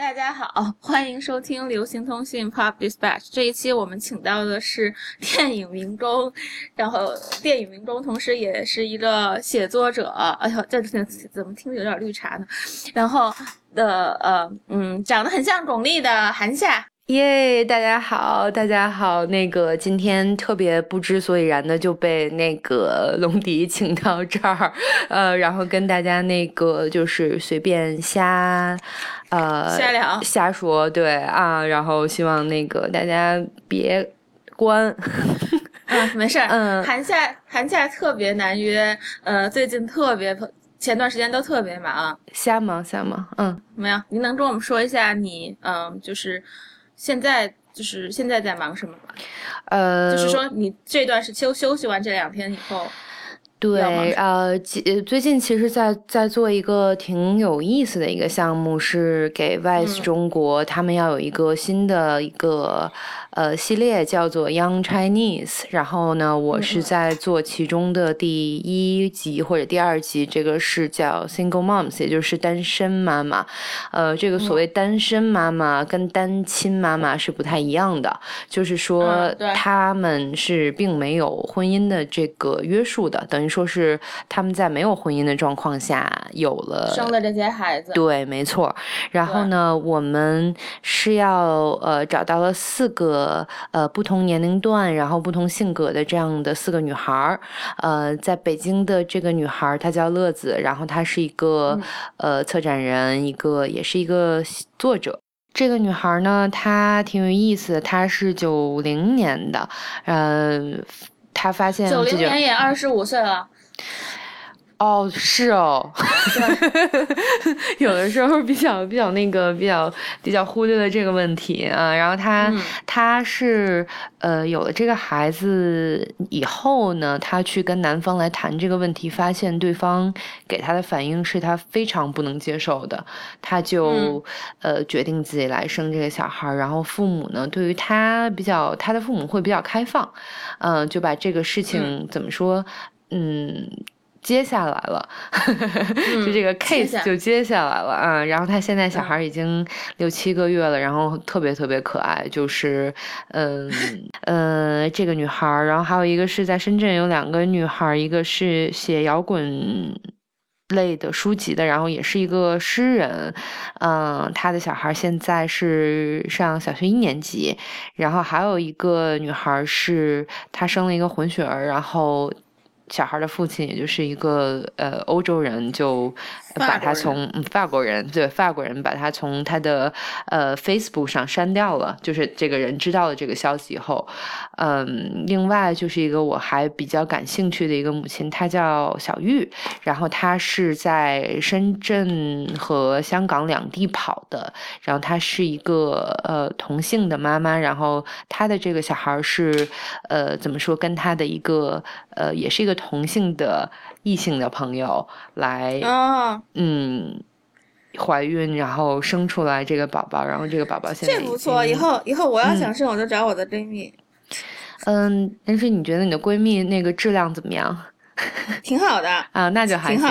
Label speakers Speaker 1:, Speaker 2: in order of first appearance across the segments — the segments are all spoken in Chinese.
Speaker 1: 大家好，欢迎收听流行通讯 Pop Dispatch。这一期我们请到的是 电影明中，然后电影明中同时也是一个写作者。哎呦，这这怎么听着有点绿茶呢？然后的呃嗯，长得很像巩俐的韩夏。
Speaker 2: 耶，大家好，大家好。那个今天特别不知所以然的就被那个龙迪请到这儿，呃，然后跟大家那个就是随便瞎，呃，
Speaker 1: 瞎聊
Speaker 2: 瞎说，对啊，然后希望那个大家别关，
Speaker 1: 嗯，没事儿，嗯，寒假寒假特别难约，呃，最近特别前段时间都特别忙，
Speaker 2: 瞎忙瞎忙，嗯，
Speaker 1: 没有，您能跟我们说一下你，嗯，就是。现在就是现在在忙什么吗？
Speaker 2: 呃，
Speaker 1: 就是说你这段是休休息完这两天以后，
Speaker 2: 对，呃，最近其实，在在做一个挺有意思的一个项目，是给 VICE 中国，他们要有一个新的一个。呃，系列叫做 Young Chinese，然后呢，我是在做其中的第一集或者第二集，这个是叫 Single Moms，也就是单身妈妈。呃，这个所谓单身妈妈跟单亲妈妈是不太一样的，就是说他们是并没有婚姻的这个约束的，等于说是他们在没有婚姻的状况下有了
Speaker 1: 生了这些孩子。
Speaker 2: 对，没错。然后呢，我们是要呃找到了四个。呃呃，不同年龄段，然后不同性格的这样的四个女孩儿，呃，在北京的这个女孩儿她叫乐子，然后她是一个呃策展人，一个也是一个作者。这个女孩儿呢，她挺有意思，她是九零年的，嗯，她发现
Speaker 1: 九零年也二十五岁了。
Speaker 2: 哦，是哦，有的时候比较比较那个比较比较忽略了这个问题啊。然后他他是呃有了这个孩子以后呢，他去跟男方来谈这个问题，发现对方给他的反应是他非常不能接受的，他就呃决定自己来生这个小孩。然后父母呢，对于他比较他的父母会比较开放，嗯，就把这个事情怎么说，嗯。接下来了，就这个 case 就接下来了啊。然后他现在小孩已经六七个月了，然后特别特别可爱，就是嗯呃这个女孩，然后还有一个是在深圳有两个女孩，一个是写摇滚类的书籍的，然后也是一个诗人，嗯，他的小孩现在是上小学一年级，然后还有一个女孩是她生了一个混血儿，然后。小孩的父亲，也就是一个呃欧洲人，就把他从法国人对法国人把他从他的呃 Facebook 上删掉了。就是这个人知道了这个消息以后，嗯，另外就是一个我还比较感兴趣的一个母亲，她叫小玉，然后她是在深圳和香港两地跑的，然后她是一个呃同性的妈妈，然后她的这个小孩是呃怎么说，跟她的一个呃也是一个。同性的异性的朋友来，嗯，怀孕然后生出来这个宝宝，然后这个宝宝现在
Speaker 1: 这不错，以后以后我要想生我就找我的闺蜜。
Speaker 2: 嗯，但是你觉得你的闺蜜那个质量怎么样？
Speaker 1: 挺好的
Speaker 2: 啊，那就还行。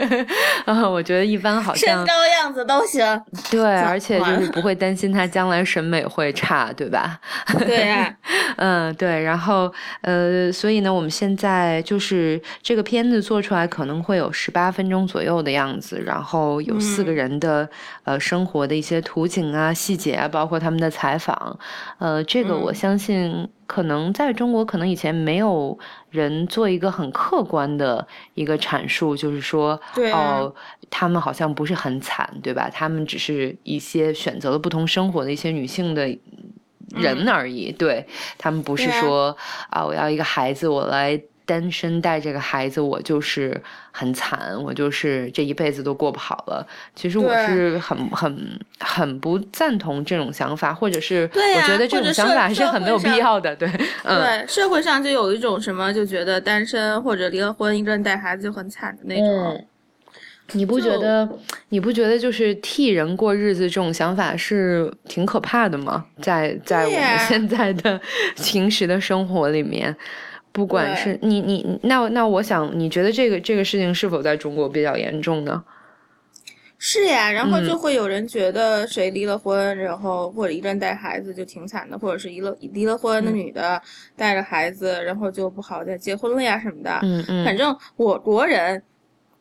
Speaker 2: 啊，我觉得一般好像
Speaker 1: 身高样子都行。
Speaker 2: 对，而且就是不会担心他将来审美会差，对吧？
Speaker 1: 对呀，
Speaker 2: 嗯，对。然后呃，所以呢，我们现在就是这个片子做出来可能会有十八分钟左右的样子，然后有四个人的呃生活的一些图景啊、细节啊，包括他们的采访。呃，这个我相信。可能在中国，可能以前没有人做一个很客观的一个阐述，就是说，哦，他们好像不是很惨，对吧？他们只是一些选择了不同生活的一些女性的人而已，对他们不是说啊，我要一个孩子，我来。单身带这个孩子，我就是很惨，我就是这一辈子都过不好了。其实我是很很很不赞同这种想法，或者是我觉得这种想法是很没有必要的。对，嗯
Speaker 1: 对，社会上就有一种什么，就觉得单身或者离了婚一个人带孩子就很惨的那种。
Speaker 2: 你不觉得？你不觉得就是替人过日子这种想法是挺可怕的吗？在在我们现在的 平时的生活里面。不管是你你那那我想你觉得这个这个事情是否在中国比较严重呢？
Speaker 1: 是呀，然后就会有人觉得谁离了婚，然后或者一个人带孩子就挺惨的，或者是离了离了婚的女的带着孩子，然后就不好再结婚了呀什么的。
Speaker 2: 嗯嗯，
Speaker 1: 反正我国人，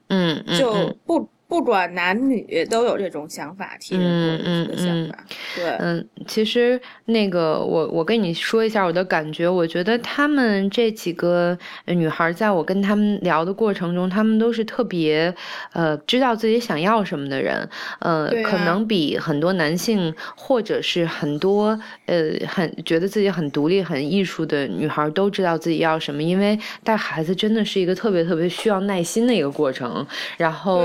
Speaker 2: 嗯
Speaker 1: 就不。不管男女都有这种想法，替人过日子的想法。对，
Speaker 2: 嗯，其实那个我我跟你说一下我的感觉，我觉得他们这几个女孩，在我跟他们聊的过程中，他们都是特别呃知道自己想要什么的人。呃，可能比很多男性或者是很多呃很觉得自己很独立、很艺术的女孩都知道自己要什么，因为带孩子真的是一个特别特别需要耐心的一个过程。然后。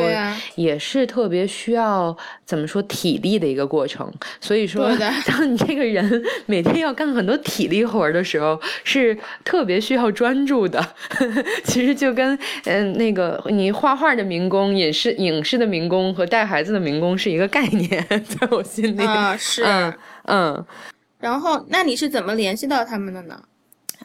Speaker 2: 也是特别需要怎么说体力的一个过程，所以说，当你这个人每天要干很多体力活的时候，是特别需要专注的。其实就跟嗯那个你画画的民工、影视影视的民工和带孩子的民工是一个概念，在我心里。
Speaker 1: 啊是。
Speaker 2: 嗯，
Speaker 1: 然后那你是怎么联系到他们的呢？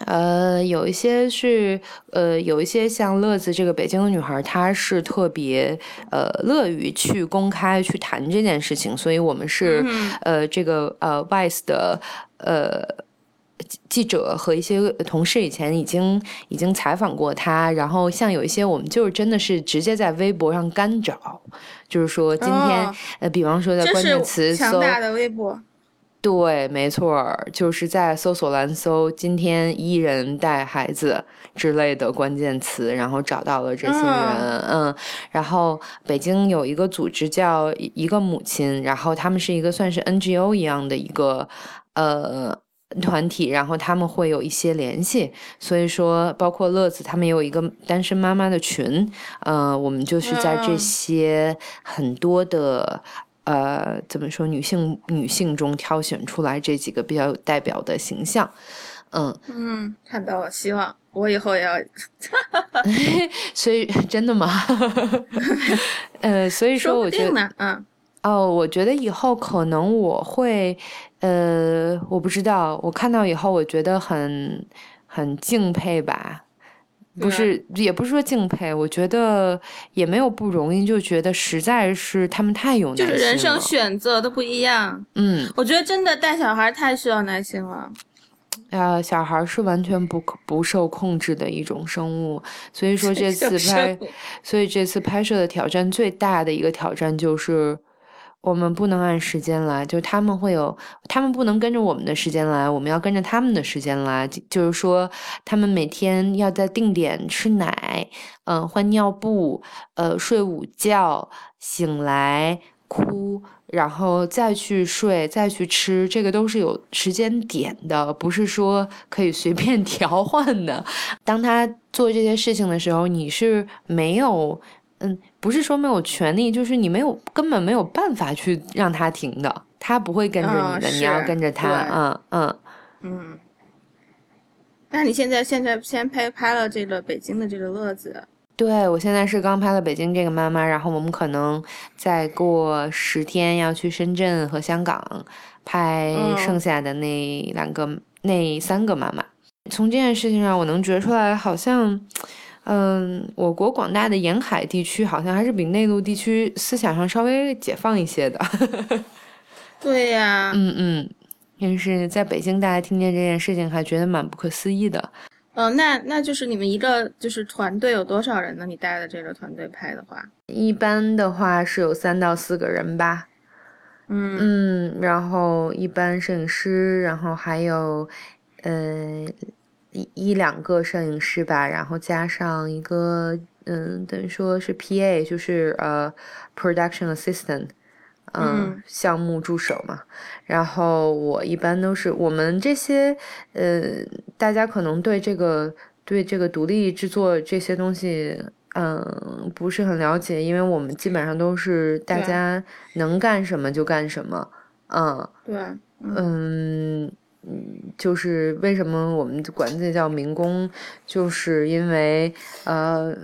Speaker 2: 呃，有一些是，呃，有一些像乐子这个北京的女孩，她是特别呃乐于去公开去谈这件事情，所以我们是呃这个呃 Vice 的呃记者和一些同事以前已经已经采访过她，然后像有一些我们就是真的是直接在微博上干找，就是说今天呃，比方说在关键词
Speaker 1: 强大的微博。
Speaker 2: 对，没错，就是在搜索栏搜“今天一人带孩子”之类的关键词，然后找到了这些人。嗯，然后北京有一个组织叫一个母亲，然后他们是一个算是 NGO 一样的一个呃团体，然后他们会有一些联系，所以说包括乐子他们也有一个单身妈妈的群。嗯，我们就是在这些很多的。呃，怎么说？女性女性中挑选出来这几个比较有代表的形象，
Speaker 1: 嗯嗯，看到了，希望我以后也要。
Speaker 2: 所以真的吗？呃，所以说我觉得，
Speaker 1: 嗯，
Speaker 2: 哦，我觉得以后可能我会，呃，我不知道，我看到以后，我觉得很很敬佩吧。不是，也不是说敬佩，我觉得也没有不容易，就觉得实在是他们太有耐心
Speaker 1: 了。就是人生选择都不一样。
Speaker 2: 嗯，
Speaker 1: 我觉得真的带小孩太需要耐心了。
Speaker 2: 啊，小孩是完全不不受控制的一种生物，所以说 这次拍，所以这次拍摄的挑战最大的一个挑战就是。我们不能按时间来，就他们会有，他们不能跟着我们的时间来，我们要跟着他们的时间来。就是说，他们每天要在定点吃奶，嗯，换尿布，呃，睡午觉，醒来哭，然后再去睡，再去吃，这个都是有时间点的，不是说可以随便 调换的。当他做这些事情的时候，你是没有。嗯，不是说没有权利，就是你没有根本没有办法去让他停的，他不会跟着你的，你要跟着他。嗯
Speaker 1: 嗯嗯。那你现在现在先拍拍了这个北京的这个乐子？
Speaker 2: 对，我现在是刚拍了北京这个妈妈，然后我们可能再过十天要去深圳和香港拍剩下的那两个、那三个妈妈。从这件事情上，我能觉出来，好像。嗯，我国广大的沿海地区好像还是比内陆地区思想上稍微解放一些的。
Speaker 1: 对呀，
Speaker 2: 嗯 嗯，但是在北京，大家听见这件事情还觉得蛮不可思议的。
Speaker 1: 嗯，那那就是你们一个就是团队有多少人呢？你带的这个团队拍的话，
Speaker 2: 一般的话是有三到四个人吧。
Speaker 1: 嗯
Speaker 2: 嗯，然后一般摄影师，然后还有，呃。一一两个摄影师吧，然后加上一个，嗯，等于说是 P.A.，就是呃，production assistant，嗯，项目助手嘛。然后我一般都是我们这些，呃，大家可能对这个对这个独立制作这些东西，嗯，不是很了解，因为我们基本上都是大家能干什么就干什么，嗯，
Speaker 1: 对，
Speaker 2: 嗯。嗯，就是为什么我们管这叫民工，就是因为呃，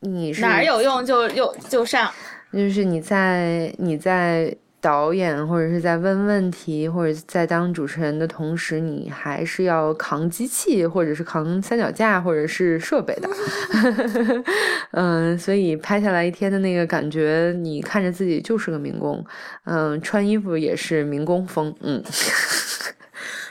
Speaker 2: 你是
Speaker 1: 哪儿有用就就就上，
Speaker 2: 就是你在你在。导演或者是在问问题或者在当主持人的同时，你还是要扛机器或者是扛三脚架或者是设备的。嗯，所以拍下来一天的那个感觉，你看着自己就是个民工。嗯，穿衣服也是民工风。嗯。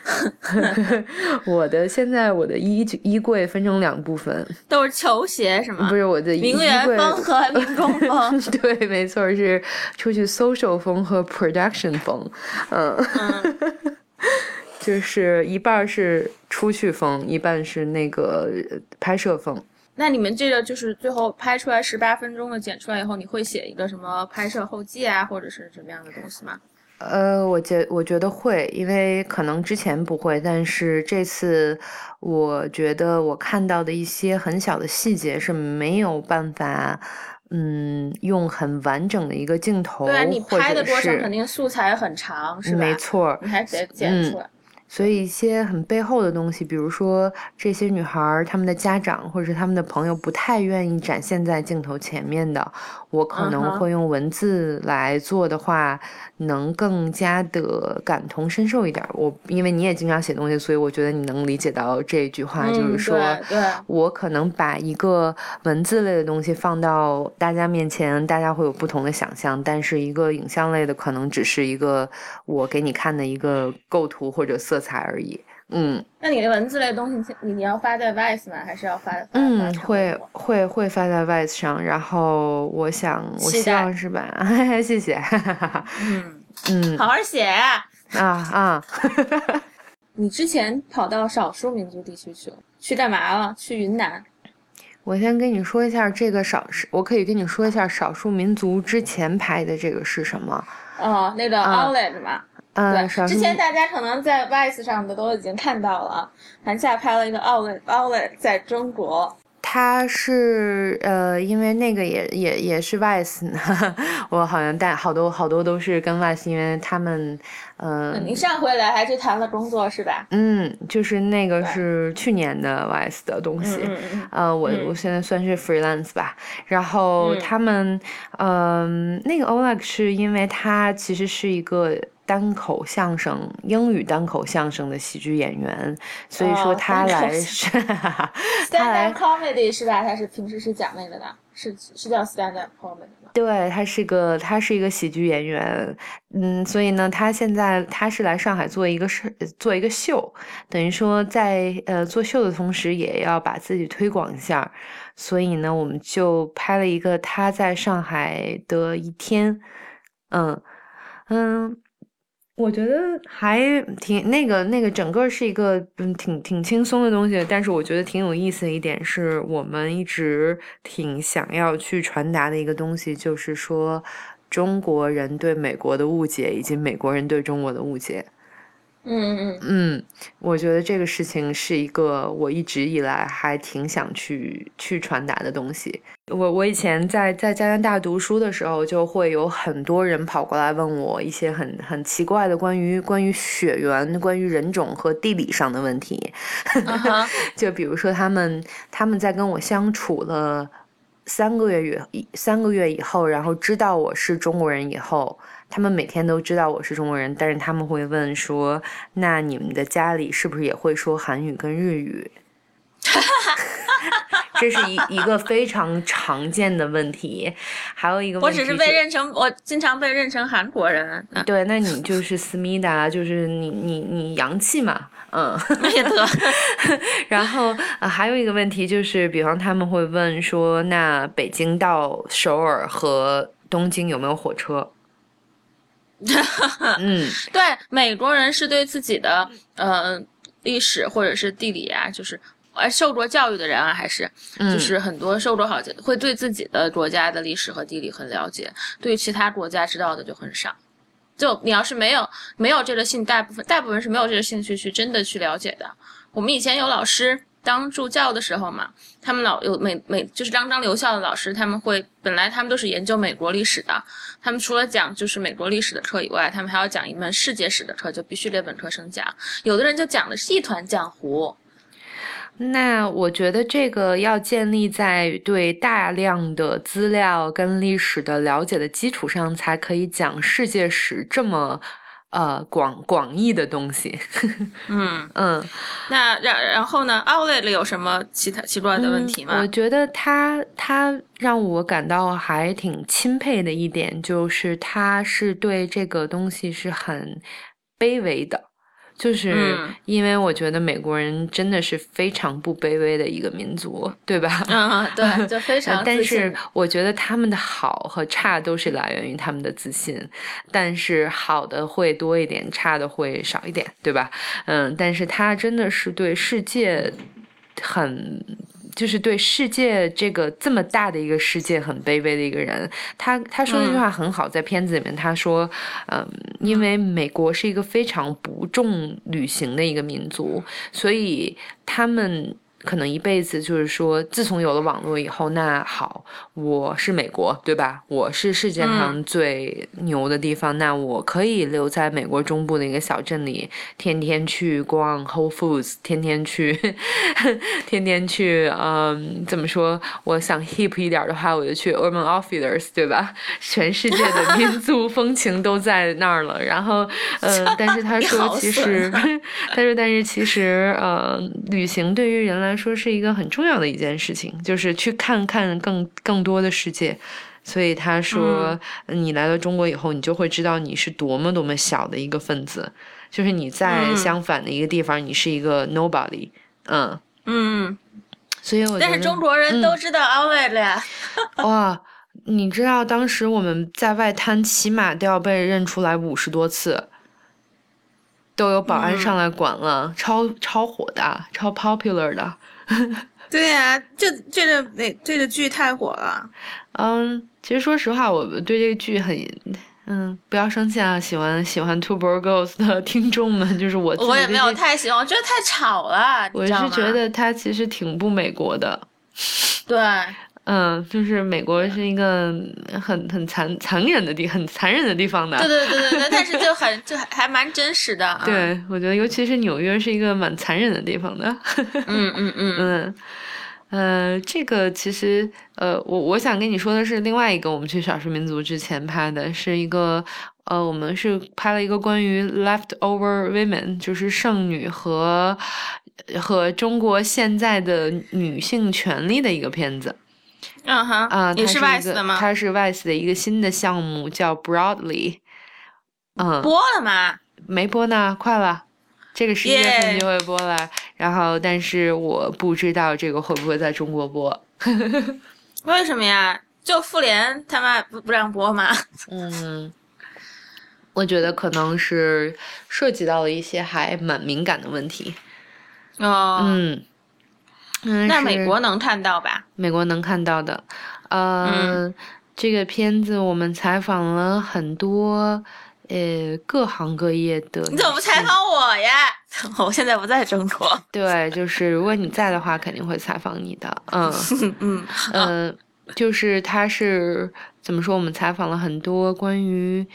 Speaker 2: 我的现在我的衣衣柜分成两部分，
Speaker 1: 都是球鞋是吗？
Speaker 2: 不是我的
Speaker 1: 名媛风和民工风。
Speaker 2: 对，没错，是出去 social 风和 production 风。嗯，就是一半是出去风，一半是那个拍摄风。
Speaker 1: 那你们这个就是最后拍出来十八分钟的剪出来以后，你会写一个什么拍摄后记啊，或者是什么样的东西吗？
Speaker 2: 呃，我觉我觉得会，因为可能之前不会，但是这次我觉得我看到的一些很小的细节是没有办法，嗯，用很完整的一个镜头，
Speaker 1: 对你拍的过程肯定素材很长，是吧？
Speaker 2: 没错，
Speaker 1: 你还得剪出来。
Speaker 2: 所以一些很背后的东西，比如说这些女孩儿她们的家长或者是她们的朋友不太愿意展现在镜头前面的，我可能会用文字来做的话，能更加的感同身受一点。我因为你也经常写东西，所以我觉得你能理解到这句话，就是说我可能把一个文字类的东西放到大家面前，大家会有不同的想象，但是一个影像类的可能只是一个我给你看的一个构图或者色。色彩而已，嗯。
Speaker 1: 那你的文字类东西，你你要发在 Vice 吗？还是要发？
Speaker 2: 嗯，会会会发在 Vice 上。然后我想，我希望是吧？谢谢。
Speaker 1: 嗯嗯，好好写啊
Speaker 2: 啊！
Speaker 1: 你之前跑到少数民族地区去了，去干嘛了？去云南。
Speaker 2: 我先跟你说一下这个少，我可以跟你说一下少数民族之前拍的这个是什么？
Speaker 1: 哦，那个 Outlet 嘛。对，之前大家可能在 Vice 上的都已经看到了，韩夏拍了一个 Outlet Outlet 在中国。
Speaker 2: 他是呃，因为那个也也也是 Vice，我好像带好多好多都是跟 Vice，因为他们呃。
Speaker 1: 您上回来还去谈了工作是吧？
Speaker 2: 嗯，就是那个是去年的 Vice 的东西，呃，我我现在算是 freelance 吧。然后他们嗯，那个 Oleg 是因为他其实是一个。单口相声，英语单口相声的喜剧演员，所以说他来是，
Speaker 1: 他来 comedy 是吧？他是平时是讲那个的，是是叫 stand up comedy 吗？
Speaker 2: 对，他是个他是一个喜剧演员，嗯，所以呢，他现在他是来上海做一个事，做一个秀，等于说在呃做秀的同时，也要把自己推广一下，所以呢，我们就拍了一个他在上海的一天，嗯嗯。我觉得还挺那个那个，整个是一个嗯挺挺轻松的东西。但是我觉得挺有意思的一点是，我们一直挺想要去传达的一个东西，就是说中国人对美国的误解，以及美国人对中国的误解。
Speaker 1: 嗯嗯
Speaker 2: 嗯，我觉得这个事情是一个我一直以来还挺想去去传达的东西。我我以前在在加拿大读书的时候，就会有很多人跑过来问我一些很很奇怪的关于关于血缘、关于人种和地理上的问题。就比如说他们他们在跟我相处了三个月以三个月以后，然后知道我是中国人以后。他们每天都知道我是中国人，但是他们会问说：“那你们的家里是不是也会说韩语跟日语？” 这是一一个非常常见的问题。还有一个，
Speaker 1: 我只是被认成，我经常被认成韩国人。
Speaker 2: 对，那你就是思密达，就是你你你洋气嘛，嗯。
Speaker 1: 也得。
Speaker 2: 然后还有一个问题就是，比方他们会问说：“那北京到首尔和东京有没有火车？” 嗯，
Speaker 1: 对，美国人是对自己的呃历史或者是地理啊，就是呃受过教育的人啊，还是就是很多受过好会对自己的国家的历史和地理很了解，对其他国家知道的就很少。就你要是没有没有这个兴，大部分大部分是没有这个兴趣去真的去了解的。我们以前有老师。当助教的时候嘛，他们老有每每就是刚刚留校的老师，他们会本来他们都是研究美国历史的，他们除了讲就是美国历史的课以外，他们还要讲一门世界史的课，就必须得本科生讲。有的人就讲的是一团浆糊。
Speaker 2: 那我觉得这个要建立在对大量的资料跟历史的了解的基础上，才可以讲世界史这么呃广广义的东西。
Speaker 1: 嗯
Speaker 2: 嗯，
Speaker 1: 那然然后呢？Outlet 有什么其他奇怪的问题吗？
Speaker 2: 我觉得他他让我感到还挺钦佩的一点，就是他是对这个东西是很卑微的。就是因为我觉得美国人真的是非常不卑微的一个民族，对吧？
Speaker 1: 嗯，对，就非常。
Speaker 2: 但是我觉得他们的好和差都是来源于他们的自信，但是好的会多一点，差的会少一点，对吧？嗯，但是他真的是对世界很。就是对世界这个这么大的一个世界很卑微的一个人，他他说那句话很好，在片子里面他说，嗯，因为美国是一个非常不重旅行的一个民族，所以他们。可能一辈子就是说，自从有了网络以后，那好，我是美国，对吧？我是世界上最牛的地方，那我可以留在美国中部的一个小镇里，天天去逛 Whole Foods，天天去，天天去，嗯，怎么说？我想 hip 一点的话，我就去 Urban Outfitters，对吧？全世界的民族 风情都在那儿了。然后，嗯，但是他说，其实，他说，但是其实，呃，旅行对于人来，说是一个很重要的一件事情，就是去看看更更多的世界。所以他说，你来到中国以后，你就会知道你是多么多么小的一个分子。就是你在相反的一个地方，你是一个 nobody。
Speaker 1: 嗯嗯。
Speaker 2: 所以我
Speaker 1: 但是中国人都知道 Outlet 呀。
Speaker 2: 哇，你知道当时我们在外滩起码都要被认出来五十多次。都有保安上来管了，超超火的，超 popular 的。
Speaker 1: 对呀，这这个那这个剧太火了。
Speaker 2: 嗯，其实说实话，我对这个剧很，嗯，不要生气啊，喜欢喜欢 Two Boy Girls 的 听众们，就是我。
Speaker 1: 我也没有太喜欢，我觉得太吵了。
Speaker 2: 我是觉得它其实挺不美国的。
Speaker 1: 对。
Speaker 2: 嗯，就是美国是一个很很残残忍的地，很残忍的地方的。
Speaker 1: 对对对对对，但是就很就还还蛮真实的。
Speaker 2: 对，我觉得尤其是纽约是一个蛮残忍的地方的。
Speaker 1: 嗯嗯嗯
Speaker 2: 嗯，呃，这个其实呃，我我想跟你说的是另外一个，我们去少数民族之前拍的是一个呃，我们是拍了一个关于 leftover women，就是剩女和和中国现在的女性权利的一个片子。
Speaker 1: 嗯哼，
Speaker 2: 啊，
Speaker 1: 你是 Vice 的吗？
Speaker 2: 它是 Vice 的一个新的项目，叫 Broadly。嗯，
Speaker 1: 播了吗？
Speaker 2: 没播呢，快了，这个十一月份就会播了。然后，但是我不知道这个会不会在中国播。
Speaker 1: 为什么呀？就妇联他妈不不让播吗？
Speaker 2: 嗯，我觉得可能是涉及到了一些还蛮敏感的问题。
Speaker 1: 哦，
Speaker 2: 嗯。
Speaker 1: 那美国能看到吧？
Speaker 2: 美国能看到的，呃，这个片子我们采访了很多，呃，各行各业的。
Speaker 1: 你怎么不采访我呀？我现在不在中国。
Speaker 2: 对，就是如果你在的话，肯定会采访你的。嗯
Speaker 1: 嗯
Speaker 2: 嗯，就是他是怎么说？我们采访了很多关于，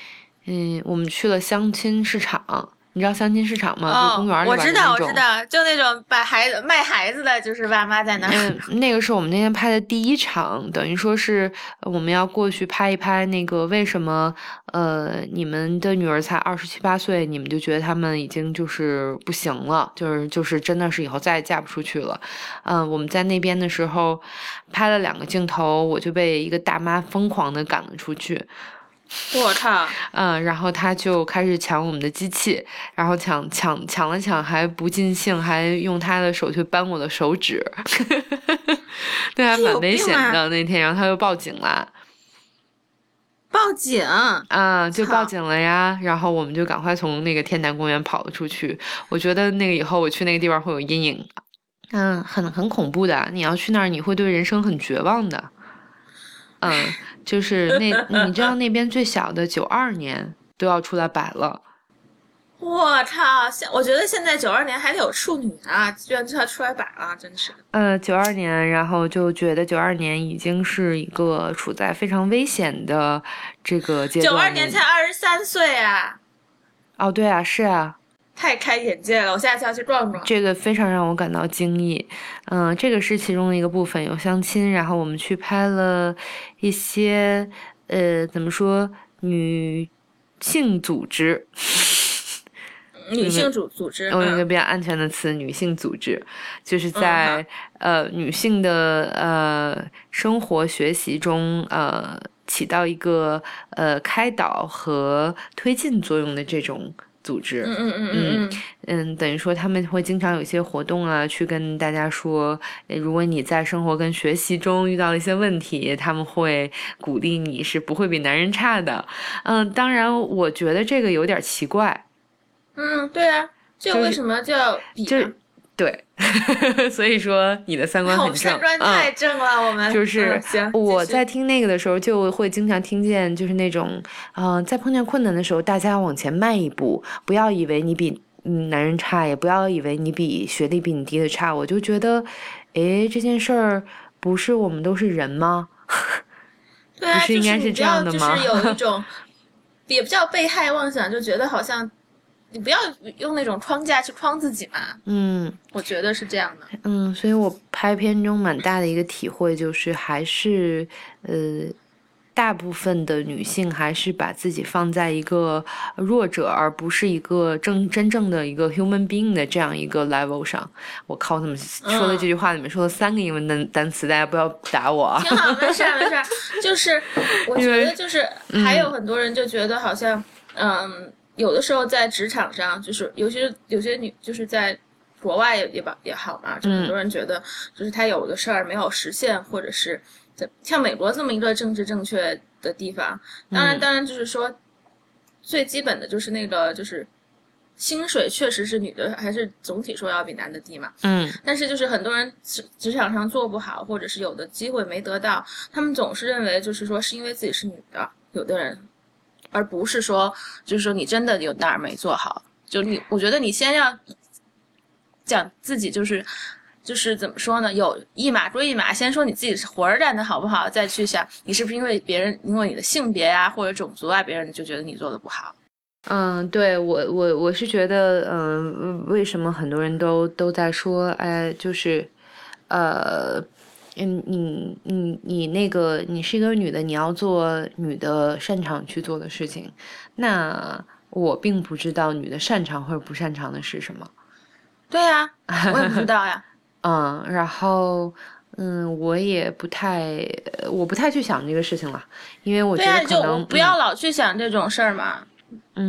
Speaker 2: 嗯，我们去了相亲市场。你知道相亲市场吗？就公园里。
Speaker 1: 我知道，我知道，就那种把孩子卖孩子的，就是爸妈在那。
Speaker 2: 嗯，那个是我们那天拍的第一场，等于说是我们要过去拍一拍那个为什么呃你们的女儿才二十七八岁，你们就觉得他们已经就是不行了，就是就是真的是以后再也嫁不出去了。嗯，我们在那边的时候拍了两个镜头，我就被一个大妈疯狂的赶了出去。
Speaker 1: 我靠！
Speaker 2: 嗯，然后他就开始抢我们的机器，然后抢抢抢了抢还不尽兴，还用他的手去扳我的手指，对，还蛮危险的那天。然后他又报警了，
Speaker 1: 报警
Speaker 2: 啊，就报警了呀。然后我们就赶快从那个天坛公园跑了出去。我觉得那个以后我去那个地方会有阴影，嗯，很很恐怖的。你要去那儿，你会对人生很绝望的，嗯。就是那，你知道那边最小的九二年都要出来摆了。
Speaker 1: 我操！现我觉得现在九二年还得有处女啊，居然就要出来摆了，真是。
Speaker 2: 呃，九二年，然后就觉得九二年已经是一个处在非常危险的这个阶段。
Speaker 1: 九二年才二十三岁啊！
Speaker 2: 哦，对啊，是啊。
Speaker 1: 太开眼界了，我下次要去撞撞。
Speaker 2: 这个非常让我感到惊异，嗯，这个是其中的一个部分，有相亲，然后我们去拍了一些，呃，怎么说，女性组织，
Speaker 1: 女性组组织，
Speaker 2: 用一个比较安全的词，女性组织，就是在呃女性的呃生活学习中，呃起到一个呃开导和推进作用的这种。组织，
Speaker 1: 嗯嗯嗯嗯
Speaker 2: 嗯，等于说他们会经常有一些活动啊，去跟大家说，如果你在生活跟学习中遇到了一些问题，他们会鼓励你是不会比男人差的。嗯，当然，我觉得这个有点奇怪。
Speaker 1: 嗯，对啊，这为什么叫比？
Speaker 2: 对，所以说你的三观很正，
Speaker 1: 三观太正了。我们
Speaker 2: 就是
Speaker 1: 行。
Speaker 2: 我在听那个的时候，就会经常听见，就是那种，嗯，在碰见困难的时候，大家往前迈一步，不要以为你比嗯男人差，也不要以为你比学历比你低的差。我就觉得，哎，这件事儿不是我们都是人吗？
Speaker 1: 对啊，
Speaker 2: 不是应该是这样的
Speaker 1: 吗？就是有一种，也不叫被害妄想，就觉得好像。你不要用那种框架去框自己嘛。
Speaker 2: 嗯，
Speaker 1: 我觉得是这样的。
Speaker 2: 嗯，所以我拍片中蛮大的一个体会就是，还是呃，大部分的女性还是把自己放在一个弱者，而不是一个真真正的一个 human being 的这样一个 level 上。我靠，怎么说的这句话里面说了三个英文单单词，大家不要打我啊。
Speaker 1: 挺好，没事没事。就是我觉得就是还有很多人就觉得好像嗯。有的时候在职场上，就是尤其是有些女，就是在国外也也吧也好嘛，就很多人觉得，就是他有的事儿没有实现，或者是在像美国这么一个政治正确的地方，当然当然就是说，最基本的就是那个就是薪水确实是女的还是总体说要比男的低嘛，
Speaker 2: 嗯，
Speaker 1: 但是就是很多人职职场上做不好，或者是有的机会没得到，他们总是认为就是说是因为自己是女的，有的人。而不是说，就是说你真的有哪儿没做好，就你，我觉得你先要讲自己，就是，就是怎么说呢？有一码归一码，先说你自己是活儿干的好不好，再去想你是不是因为别人，因为你的性别啊或者种族啊，别人就觉得你做的不好。
Speaker 2: 嗯，对我，我我是觉得，嗯，为什么很多人都都在说，哎，就是，呃。嗯，你你你那个，你是一个女的，你要做女的擅长去做的事情。那我并不知道女的擅长或者不擅长的是什么。
Speaker 1: 对呀，我也不知道呀。
Speaker 2: 嗯，然后嗯，我也不太，我不太去想这个事情了，因为我觉得可能
Speaker 1: 不要老去想这种事儿嘛。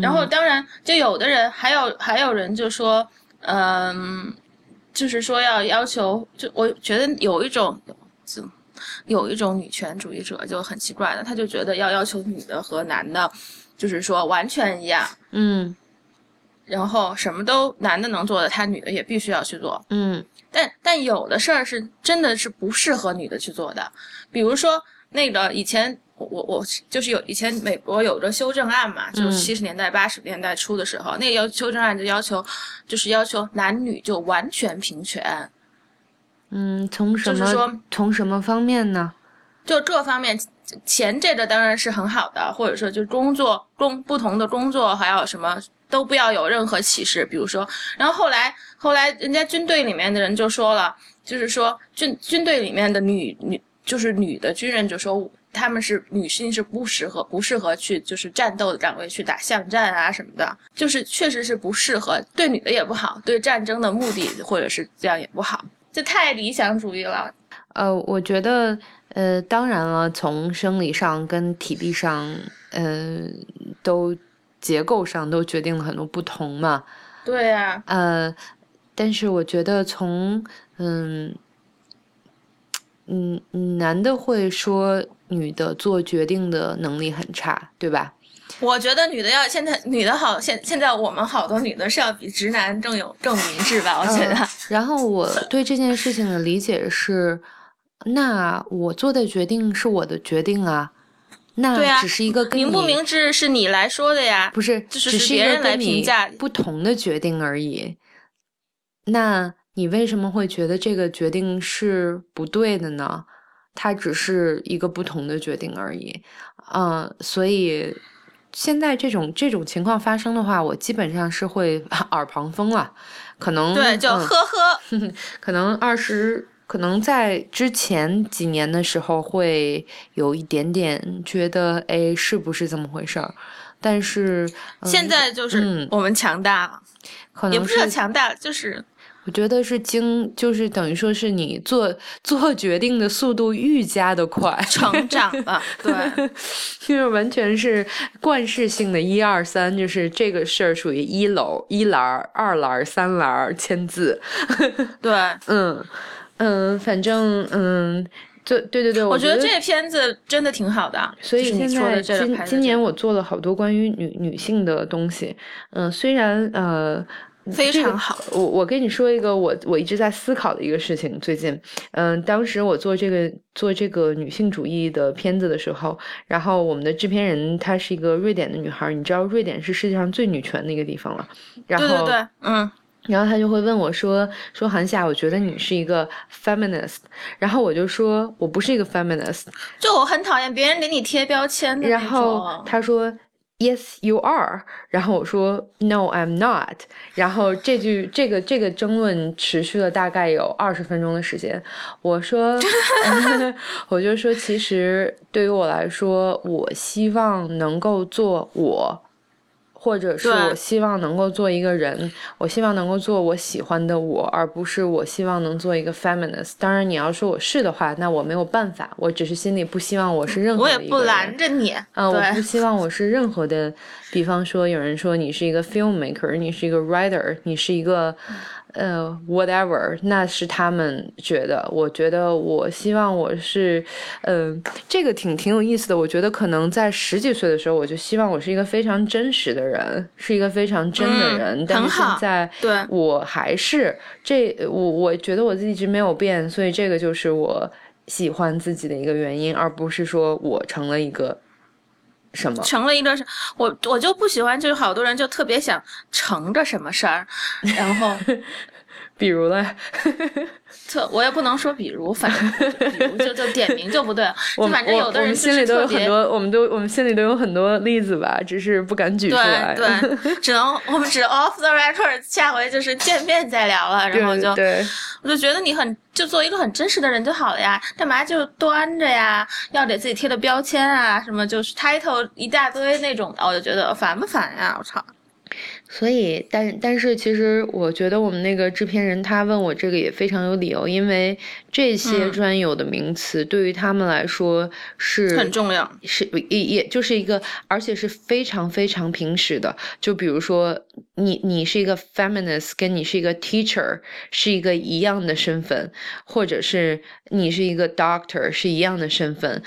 Speaker 1: 然后当然，就有的人还有还有人就说，嗯。就是说要要求，就我觉得有一种，有一种女权主义者就很奇怪的，他就觉得要要求女的和男的，就是说完全一样，
Speaker 2: 嗯，
Speaker 1: 然后什么都男的能做的，他女的也必须要去做，
Speaker 2: 嗯，
Speaker 1: 但但有的事儿是真的是不适合女的去做的，比如说那个以前。我我就是有以前美国有个修正案嘛，就是七十年代八十年代初的时候，那个要修正案就要求，就是要求男女就完全平权。
Speaker 2: 嗯，从什么从什么方面呢？
Speaker 1: 就各方面，钱这个当然是很好的，或者说就工作工不同的工作还有什么都不要有任何歧视。比如说，然后后来后来人家军队里面的人就说了，就是说军军队里面的女女就是女的军人就说。他们是女性是不适合不适合去就是战斗的岗位去打巷战啊什么的，就是确实是不适合，对女的也不好，对战争的目的或者是这样也不好，这太理想主义了。
Speaker 2: 呃，我觉得，呃，当然了，从生理上跟体力上，呃，都结构上都决定了很多不同嘛。
Speaker 1: 对呀。
Speaker 2: 呃，但是我觉得从，嗯。嗯，男的会说女的做决定的能力很差，对吧？
Speaker 1: 我觉得女的要现在女的好，现现在我们好多女的是要比直男更有更明智吧？我觉得。
Speaker 2: 然后我对这件事情的理解是，那我做的决定是我的决定啊，那只是一个
Speaker 1: 明不明智是你来说的呀，
Speaker 2: 不是，
Speaker 1: 只
Speaker 2: 是
Speaker 1: 别人来评价
Speaker 2: 不同的决定而已。那。你为什么会觉得这个决定是不对的呢？它只是一个不同的决定而已，嗯，所以现在这种这种情况发生的话，我基本上是会 耳旁风了，可能
Speaker 1: 对，就呵呵，
Speaker 2: 可能二十，可能在之前几年的时候会有一点点觉得，哎，是不是这么回事儿？但是
Speaker 1: 现在就是我们强大了，
Speaker 2: 可能
Speaker 1: 也不是强大，就是。
Speaker 2: 我觉得是经，就是等于说是你做做决定的速度愈加的快，
Speaker 1: 成长了，对，
Speaker 2: 就是完全是惯式性的一二三，就是这个事儿属于一楼一栏二栏三栏签字，
Speaker 1: 对，
Speaker 2: 嗯嗯，反正嗯，就对对对，
Speaker 1: 我
Speaker 2: 觉得
Speaker 1: 这片子真的挺好的，
Speaker 2: 所以现在今今年我做了好多关于女女性的东西，嗯，虽然呃。
Speaker 1: 非常好，
Speaker 2: 我我跟你说一个我我一直在思考的一个事情。最近，嗯，当时我做这个做这个女性主义的片子的时候，然后我们的制片人她是一个瑞典的女孩，你知道瑞典是世界上最女权的一个地方了。然后，
Speaker 1: 对对对，嗯，
Speaker 2: 然后他就会问我说说韩夏，我觉得你是一个 feminist，然后我就说我不是一个 feminist，
Speaker 1: 就我很讨厌别人给你贴标签的
Speaker 2: 然后他说。Yes, you are。然后我说 No, I'm not。然后这句这个这个争论持续了大概有二十分钟的时间。我说，我就说，其实对于我来说，我希望能够做我。或者是我希望能够做一个人，我希望能够做我喜欢的我，而不是我希望能做一个 feminist。当然，你要说我是的话，那我没有办法，我只是心里不希望我是任何。
Speaker 1: 我也不拦着你。
Speaker 2: 嗯，我不希望我是任何的，比方说有人说你是一个 filmmaker，你是一个 writer，你是一个。呃，whatever，那是他们觉得。我觉得，我希望我是，嗯，这个挺挺有意思的。我觉得可能在十几岁的时候，我就希望我是一个非常真实的人，是一个非常真的人。但是现在，
Speaker 1: 对
Speaker 2: 我还是这，我我觉得我自己一直没有变，所以这个就是我喜欢自己的一个原因，而不是说我成了一个。什么？
Speaker 1: 成了一个是，我我就不喜欢，就是好多人就特别想成着什么事儿，然后，
Speaker 2: 比如嘞，
Speaker 1: 特我也不能说比如，反正比如就就点名就不对，就反正有的人
Speaker 2: 心里都有很多，我们都我们心里都有很多例子吧，只是不敢举出来，
Speaker 1: 对，只能我们只 off the record，下回就是见面再聊了，然后就，我就觉得你很。就做一个很真实的人就好了呀，干嘛就端着呀？要给自己贴的标签啊，什么就是 title 一大堆那种的，我就觉得烦不烦呀？我操！
Speaker 2: 所以，但但是，其实我觉得我们那个制片人他问我这个也非常有理由，因为这些专有的名词对于他们来说是
Speaker 1: 很重要，
Speaker 2: 是也也就是一个，而且是非常非常平时的。就比如说，你你是一个 feminist，跟你是一个 teacher 是一个一样的身份，或者是你是一个 doctor 是一样的身份。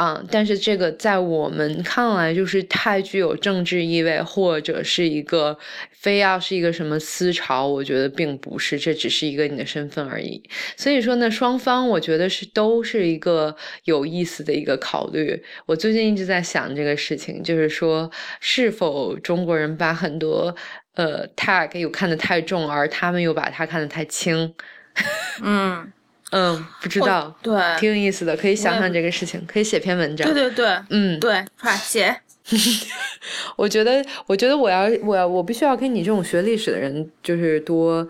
Speaker 2: 啊，但是这个在我们看来就是太具有政治意味，或者是一个非要是一个什么思潮，我觉得并不是，这只是一个你的身份而已。所以说呢，双方我觉得是都是一个有意思的一个考虑。我最近一直在想这个事情，就是说是否中国人把很多呃 tag 又看得太重，而他们又把它看得太轻。
Speaker 1: 嗯。
Speaker 2: 嗯，不知道，
Speaker 1: 对，
Speaker 2: 挺有意思的，可以想想这个事情，可以写篇文章。
Speaker 1: 对对对，
Speaker 2: 嗯，
Speaker 1: 对，快写。
Speaker 2: 我觉得，我觉得我要，我要，我必须要跟你这种学历史的人，就是多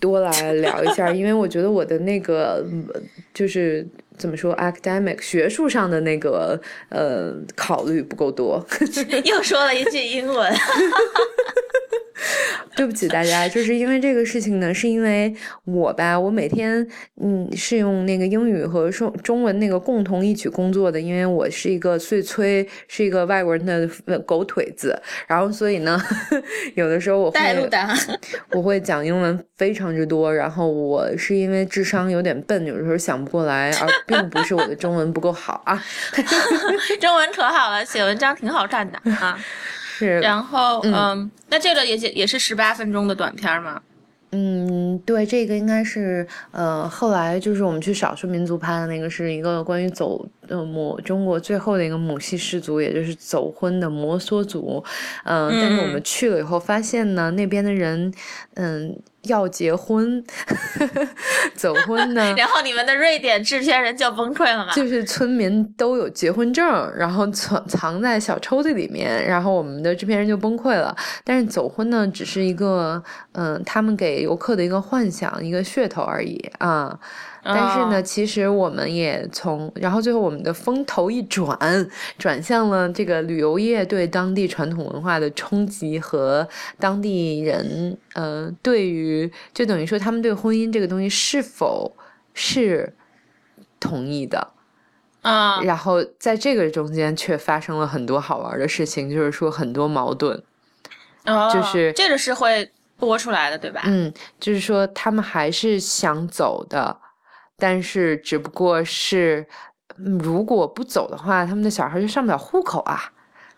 Speaker 2: 多来聊一下，因为我觉得我的那个就是怎么说，academic 学术上的那个呃考虑不够多。
Speaker 1: 又说了一句英文。
Speaker 2: 对不起大家，就是因为这个事情呢，是因为我吧，我每天嗯是用那个英语和中中文那个共同一起工作的，因为我是一个碎催，是一个外国人的狗腿子，然后所以呢，有的时候我会我会讲英文非常之多，然后我是因为智商有点笨，有的时候想不过来，而并不是我的中文不够好啊，
Speaker 1: 中文可好了，写文章挺好看的啊。然后，嗯，那这个也也是十八分钟的短片吗？
Speaker 2: 嗯，对，这个应该是，呃，后来就是我们去少数民族拍的那个，是一个关于走呃母中国最后的一个母系氏族，也就是走婚的摩梭族。嗯，但是我们去了以后发现呢，那边的人，嗯。要结婚，走婚呢？
Speaker 1: 然后你们的瑞典制片人就崩溃了吗？
Speaker 2: 就是村民都有结婚证，然后藏藏在小抽屉里面，然后我们的制片人就崩溃了。但是走婚呢，只是一个嗯，他们给游客的一个幻想，一个噱头而已啊。但是呢，其实我们也从，然后最后我们的风头一转，转向了这个旅游业对当地传统文化的冲击和当地人，呃，对于就等于说他们对婚姻这个东西是否是同意的
Speaker 1: 啊？
Speaker 2: 然后在这个中间却发生了很多好玩的事情，就是说很多矛盾，就是
Speaker 1: 这个是会播出来的，对吧？
Speaker 2: 嗯，就是说他们还是想走的。但是，只不过是，如果不走的话，他们的小孩就上不了户口啊，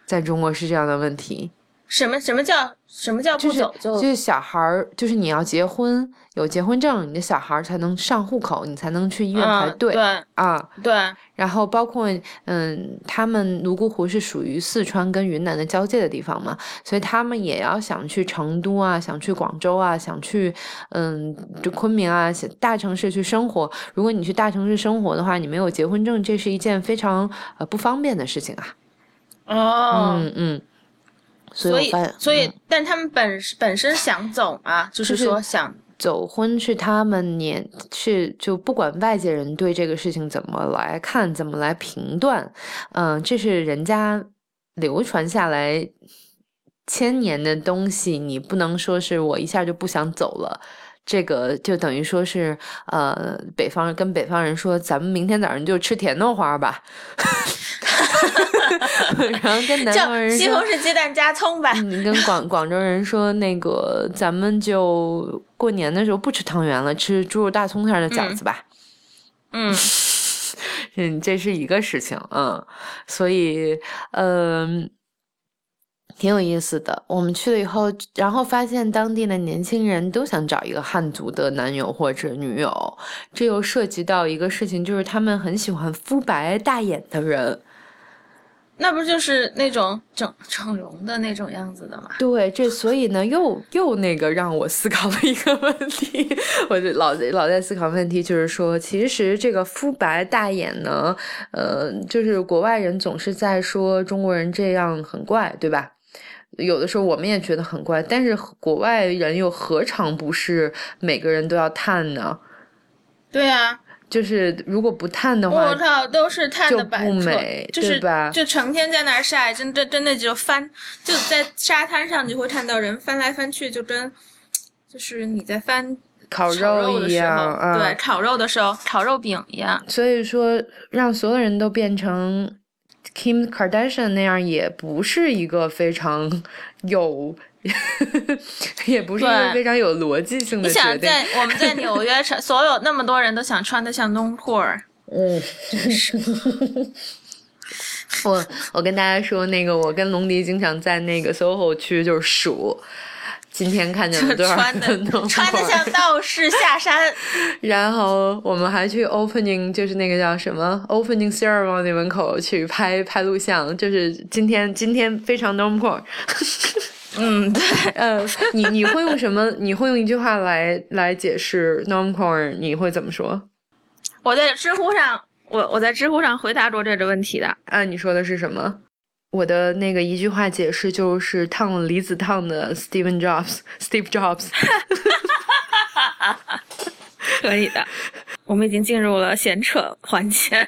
Speaker 2: 在中国是这样的问题。
Speaker 1: 什么什么叫什么叫不走就
Speaker 2: 就是小孩儿，就是你要结婚有结婚证，你的小孩儿才能上户口，你才能去医院排队。
Speaker 1: 对
Speaker 2: 啊，
Speaker 1: 对。
Speaker 2: 然后包括嗯，他们泸沽湖是属于四川跟云南的交界的地方嘛，所以他们也要想去成都啊，想去广州啊，想去嗯，就昆明啊，大城市去生活。如果你去大城市生活的话，你没有结婚证，这是一件非常呃不方便的事情啊。
Speaker 1: 哦，
Speaker 2: 嗯嗯。
Speaker 1: 所以，所以，但他们本本身想走啊，就是说想
Speaker 2: 走婚是他们年是就不管外界人对这个事情怎么来看，怎么来评断，嗯，这是人家流传下来千年的东西，你不能说是我一下就不想走了，这个就等于说是呃，北方跟北方人说，咱们明天早上就吃甜豆花吧。然后跟南方人说
Speaker 1: 西红柿鸡蛋加葱吧。
Speaker 2: 你跟广广州人说那个，咱们就过年的时候不吃汤圆了，吃猪肉大葱馅的饺子吧。
Speaker 1: 嗯，
Speaker 2: 嗯，这是一个事情，嗯，所以嗯，挺有意思的。我们去了以后，然后发现当地的年轻人都想找一个汉族的男友或者女友，这又涉及到一个事情，就是他们很喜欢肤白大眼的人。
Speaker 1: 那不就是那种整整容的那种样子的吗？
Speaker 2: 对，这所以呢，又又那个让我思考了一个问题，我就老老在思考问题，就是说，其实这个肤白大眼呢，呃，就是国外人总是在说中国人这样很怪，对吧？有的时候我们也觉得很怪，但是国外人又何尝不是每个人都要碳呢？
Speaker 1: 对呀。
Speaker 2: 就是如果不碳的话，
Speaker 1: 我靠，都是碳的
Speaker 2: 不美，
Speaker 1: 就是
Speaker 2: 吧？
Speaker 1: 就成天在那儿晒，真真真的就翻，就在沙滩上就会看到人翻来翻去，就跟就是你在翻
Speaker 2: 烤
Speaker 1: 肉
Speaker 2: 一样，
Speaker 1: 对，烤肉的时候烤肉饼一样。
Speaker 2: 所以说，让所有人都变成 Kim Kardashian 那样，也不是一个非常 有。也不是一个非常有逻辑性的
Speaker 1: 决定。你想在我们在纽约，所有那么多人都想穿的像 Normcore。
Speaker 2: 嗯，是。我我跟大家说，那个我跟龙迪经常在那个 SOHO 区就是数，今天看见了多少
Speaker 1: 穿的穿的像道士下山。
Speaker 2: 然后我们还去 Opening，就是那个叫什么 Opening Ceremony 门口去拍拍录像，就是今天今天非常 Normcore。
Speaker 1: 嗯，对，
Speaker 2: 呃，你你会用什么？你会用一句话来来解释 normcore？你会怎么说？
Speaker 1: 我在知乎上，我我在知乎上回答过这个问题的。
Speaker 2: 啊，你说的是什么？我的那个一句话解释就是烫离子烫的 Steven Jobs，Steve Jobs。
Speaker 1: 可以的，我们已经进入了闲扯环节。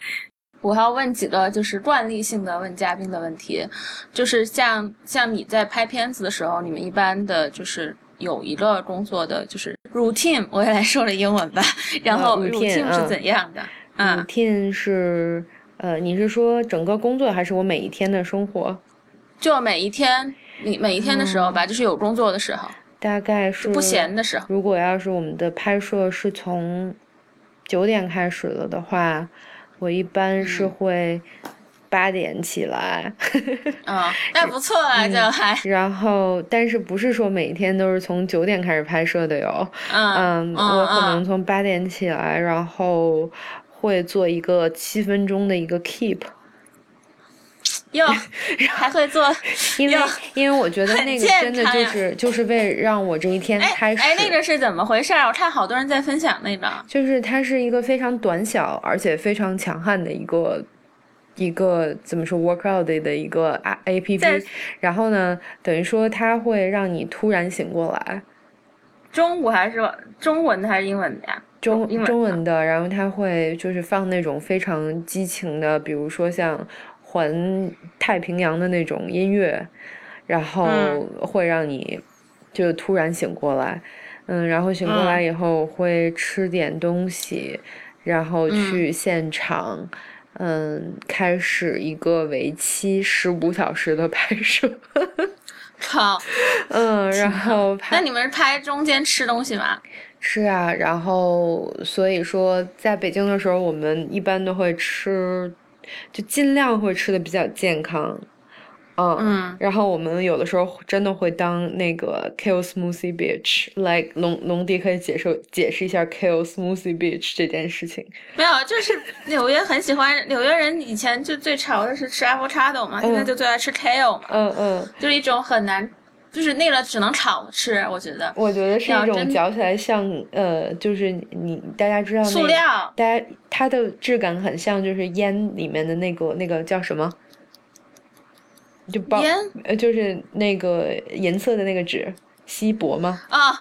Speaker 1: 我要问几个就是惯例性的问嘉宾的问题，就是像像你在拍片子的时候，你们一般的就是有一个工作的就是 routine，我也来说了英文吧，然后 routine 是怎样的
Speaker 2: ？routine 是呃，你是说整个工作还是我每一天的生活？
Speaker 1: 就每一天，你每一天的时候吧，就是有工作的时候，
Speaker 2: 大概是
Speaker 1: 不闲的时候。
Speaker 2: 如果要是我们的拍摄是从九点开始了的话。我一般是会八点起来，
Speaker 1: 啊，那不错啊，就还。
Speaker 2: 然后，但是不是说每天都是从九点开始拍摄的哟？
Speaker 1: 嗯，
Speaker 2: 我可能从八点起来，然后会做一个七分钟的一个 keep。
Speaker 1: 哟，还会做，
Speaker 2: 因为因为我觉得那个真的就是就是为让我这一天开始。
Speaker 1: 哎，那个是怎么回事？我看好多人在分享那个，
Speaker 2: 就是它是一个非常短小而且非常强悍的一个一个怎么说 workout 的一个 A A P P，然后呢，等于说它会让你突然醒过来。
Speaker 1: 中午还是中文的还是英文的呀？
Speaker 2: 中中文
Speaker 1: 的，
Speaker 2: 然后他会就是放那种非常激情的，比如说像。环太平洋的那种音乐，然后会让你就突然醒过来，嗯，然后醒过来以后会吃点东西，然后去现场，嗯，开始一个为期十五小时的拍摄。
Speaker 1: 靠，
Speaker 2: 嗯，然后拍
Speaker 1: 那你们是拍中间吃东西吗？
Speaker 2: 吃啊，然后所以说在北京的时候，我们一般都会吃。就尽量会吃的比较健康，嗯，然后我们有的时候真的会当那个 kale smoothie bitch，like 龙龙迪可以解释解释一下 kale smoothie bitch 这件事情。
Speaker 1: 没有，就是纽约很喜欢纽约人以前就最潮的是吃 avocado 嘛，现在就最爱吃 kale 嘛，
Speaker 2: 嗯嗯，
Speaker 1: 就是一种很难。就是那个只能炒吃，我觉得。
Speaker 2: 我觉得是一种嚼起来像呃，就是你大家知道那
Speaker 1: 塑料，
Speaker 2: 大家它的质感很像，就是烟里面的那个那个叫什么？就包呃，就是那个银色的那个纸，锡箔吗？
Speaker 1: 啊，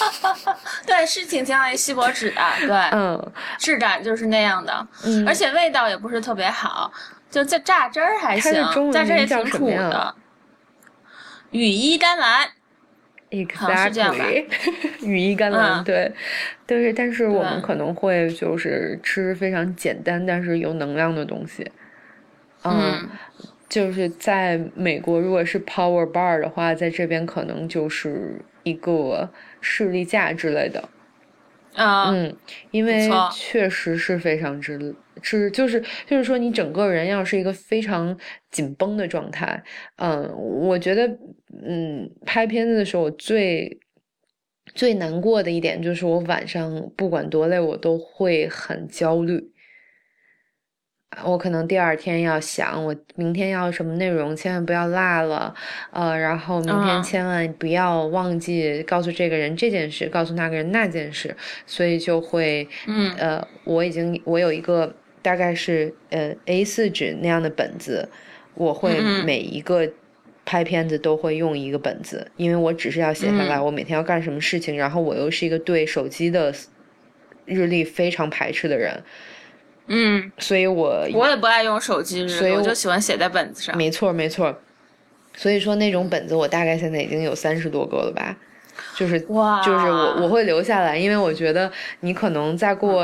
Speaker 1: 对，是挺像锡箔纸的，对，
Speaker 2: 嗯，
Speaker 1: 质感就是那样的，嗯，而且味道也不是特别好，就这榨汁儿还行，榨汁儿也挺苦的。羽衣甘蓝
Speaker 2: ，exactly，羽衣甘蓝，对，但是但是我们可能会就是吃非常简单但是有能量的东西，嗯，就是在美国如果是 power bar 的话，在这边可能就是一个士力架之类的。啊嗯，因为确实是非常之之，就是就是说，你整个人要是一个非常紧绷的状态，嗯，我觉得，嗯，拍片子的时候最最难过的一点就是我晚上不管多累，我都会很焦虑。我可能第二天要想，我明天要什么内容，千万不要落了，呃，然后明天千万不要忘记告诉这个人这件事，告诉那个人那件事，所以就会，
Speaker 1: 嗯，
Speaker 2: 呃，我已经我有一个大概是呃 A 四纸那样的本子，我会每一个拍片子都会用一个本子，因为我只是要写下来我每天要干什么事情，然后我又是一个对手机的日历非常排斥的人。
Speaker 1: 嗯，
Speaker 2: 所以我
Speaker 1: 我也不爱用手机，所以我就喜欢写在本子上。
Speaker 2: 没错，没错。所以说那种本子，我大概现在已经有三十多个了吧。就是
Speaker 1: 哇，
Speaker 2: 就是我我会留下来，因为我觉得你可能再过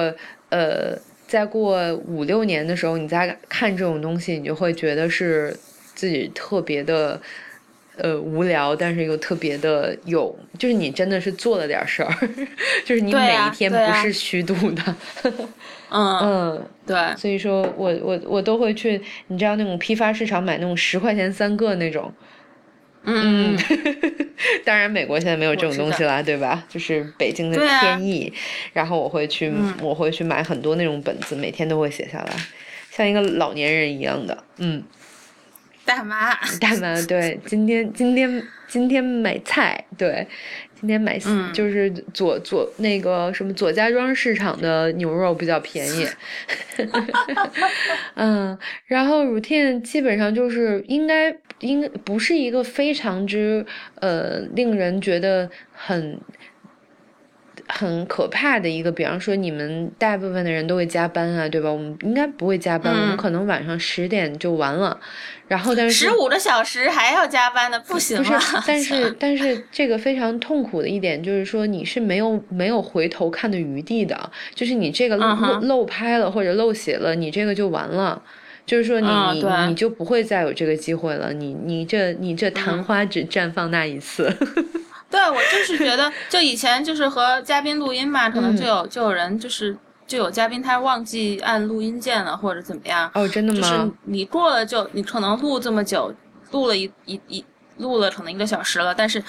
Speaker 2: 呃再过五六年的时候，你再看这种东西，你就会觉得是自己特别的呃无聊，但是又特别的有，就是你真的是做了点事儿，就是你每一天不是虚度的。
Speaker 1: 嗯
Speaker 2: 嗯，
Speaker 1: 对，
Speaker 2: 所以说我我我都会去，你知道那种批发市场买那种十块钱三个那种，
Speaker 1: 嗯，
Speaker 2: 当然美国现在没有这种东西啦，对吧？就是北京的天意，然后我会去我会去买很多那种本子，每天都会写下来，像一个老年人一样的，嗯，
Speaker 1: 大妈，
Speaker 2: 大妈，对，今天今天今天买菜，对。今天买就是左左那个什么左家庄市场的牛肉比较便宜 嗯，然后 routine 基本上就是应该应该不是一个非常之呃令人觉得很很可怕的一个，比方说你们大部分的人都会加班啊，对吧？我们应该不会加班，我们可能晚上十点就完了。然后，但是
Speaker 1: 十五个小时还要加班的，不行
Speaker 2: 了。但是，但是这个非常痛苦的一点就是说，你是没有没有回头看的余地的。就是你这个漏漏拍了或者漏写了，你这个就完了。就是说，你你你就不会再有这个机会了。你你这你这昙花只绽放那一次。
Speaker 1: 对，我就是觉得，就以前就是和嘉宾录音嘛，可能就有就有人就是。就有嘉宾他忘记按录音键了，或者怎么样？
Speaker 2: 哦，真的吗？
Speaker 1: 就是你过了就你可能录这么久，录了一一一录了可能一个小时了，但是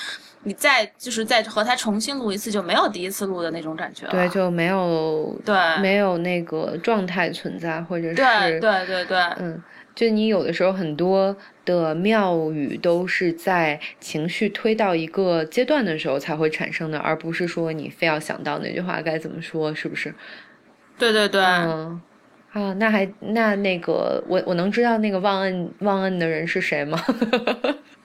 Speaker 1: 你再就是再和他重新录一次，就没有第一次录的那种感觉了。
Speaker 2: 对，就没有
Speaker 1: 对
Speaker 2: 没有那个状态存在，或者是
Speaker 1: 对对对对，
Speaker 2: 嗯。就你有的时候很多的妙语都是在情绪推到一个阶段的时候才会产生的，而不是说你非要想到那句话该怎么说，是不是？
Speaker 1: 对对对。
Speaker 2: 嗯。啊，那还那那个我我能知道那个忘恩忘恩的人是谁吗？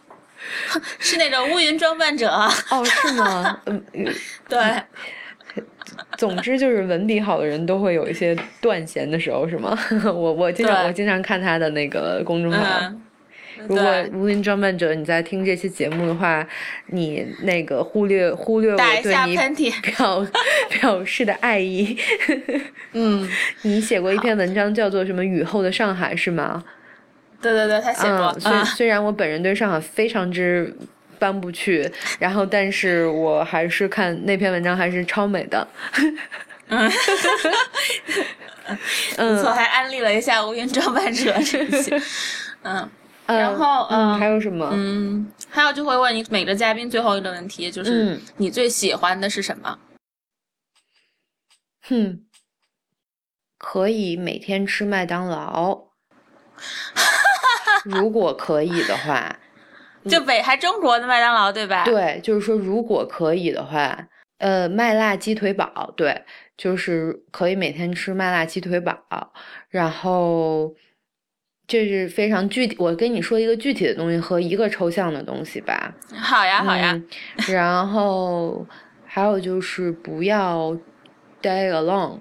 Speaker 1: 是那种乌云装扮者。
Speaker 2: 哦，是吗？嗯，
Speaker 1: 对。
Speaker 2: 总之就是文笔好的人都会有一些断弦的时候，是吗？我我经常我经常看他的那个公众号。如果乌云装扮者你在听这期节目的话，你那个忽略忽略我对你表表示的爱意。
Speaker 1: 嗯，
Speaker 2: 你写过一篇文章叫做什么《雨后的上海》是吗？
Speaker 1: 对对对，他写过。
Speaker 2: 虽虽然我本人对上海非常之。搬不去，然后，但是我还是看那篇文章，还是超美的。
Speaker 1: 嗯，不错，还安利了一下《乌云装扮者》这些。嗯，然后，嗯，
Speaker 2: 还有什么？
Speaker 1: 嗯，还有就会问你每个嘉宾最后一个问题，就是你最喜欢的是什么？
Speaker 2: 哼，可以每天吃麦当劳，如果可以的话。
Speaker 1: 就北还中国的麦当劳对吧？
Speaker 2: 对，就是说如果可以的话，呃，麦辣鸡腿堡，对，就是可以每天吃麦辣鸡腿堡。然后这是非常具体，我跟你说一个具体的东西和一个抽象的东西吧。
Speaker 1: 好呀，好呀。
Speaker 2: 然后还有就是不要 die alone。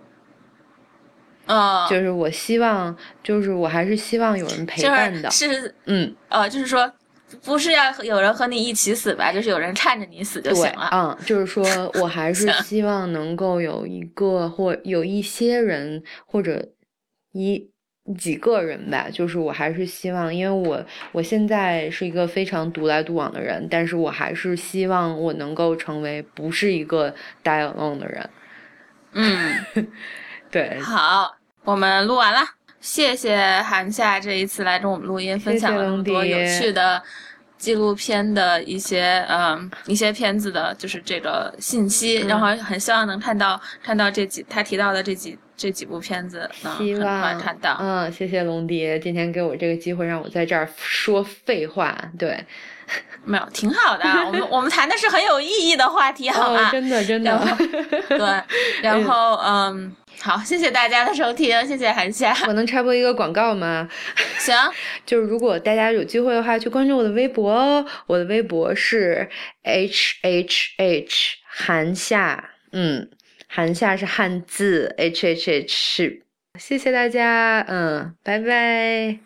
Speaker 1: 嗯，
Speaker 2: 就是我希望，就是我还是希望有人陪伴的。
Speaker 1: 是，
Speaker 2: 嗯，
Speaker 1: 呃，就是说。不是要有人和你一起死吧？就是有人看着你死就行了。
Speaker 2: 嗯，就是说我还是希望能够有一个或有一些人或者一几个人吧。就是我还是希望，因为我我现在是一个非常独来独往的人，但是我还是希望我能够成为不是一个 die alone 的人。
Speaker 1: 嗯，
Speaker 2: 对。
Speaker 1: 好，我们录完了。谢谢韩夏这一次来跟我们录音，分享了那么多有趣的纪录片的一些嗯一些片子的，就是这个信息，然后很希望能看到看到这几他提到的这几这几部片子，能很快看到。
Speaker 2: 嗯，谢谢龙迪今天给我这个机会，让我在这儿说废话。对，
Speaker 1: 没有，挺好的。我们 我们谈的是很有意义的话题，好吗？
Speaker 2: 真的真的。
Speaker 1: 对，然后 嗯。好，谢谢大家的收听，谢谢韩夏。
Speaker 2: 我能插播一个广告吗？
Speaker 1: 行，
Speaker 2: 就是如果大家有机会的话，去关注我的微博哦。我的微博是 h h h 韩夏，嗯，韩夏是汉字，h h h 是。谢谢大家，嗯，拜拜。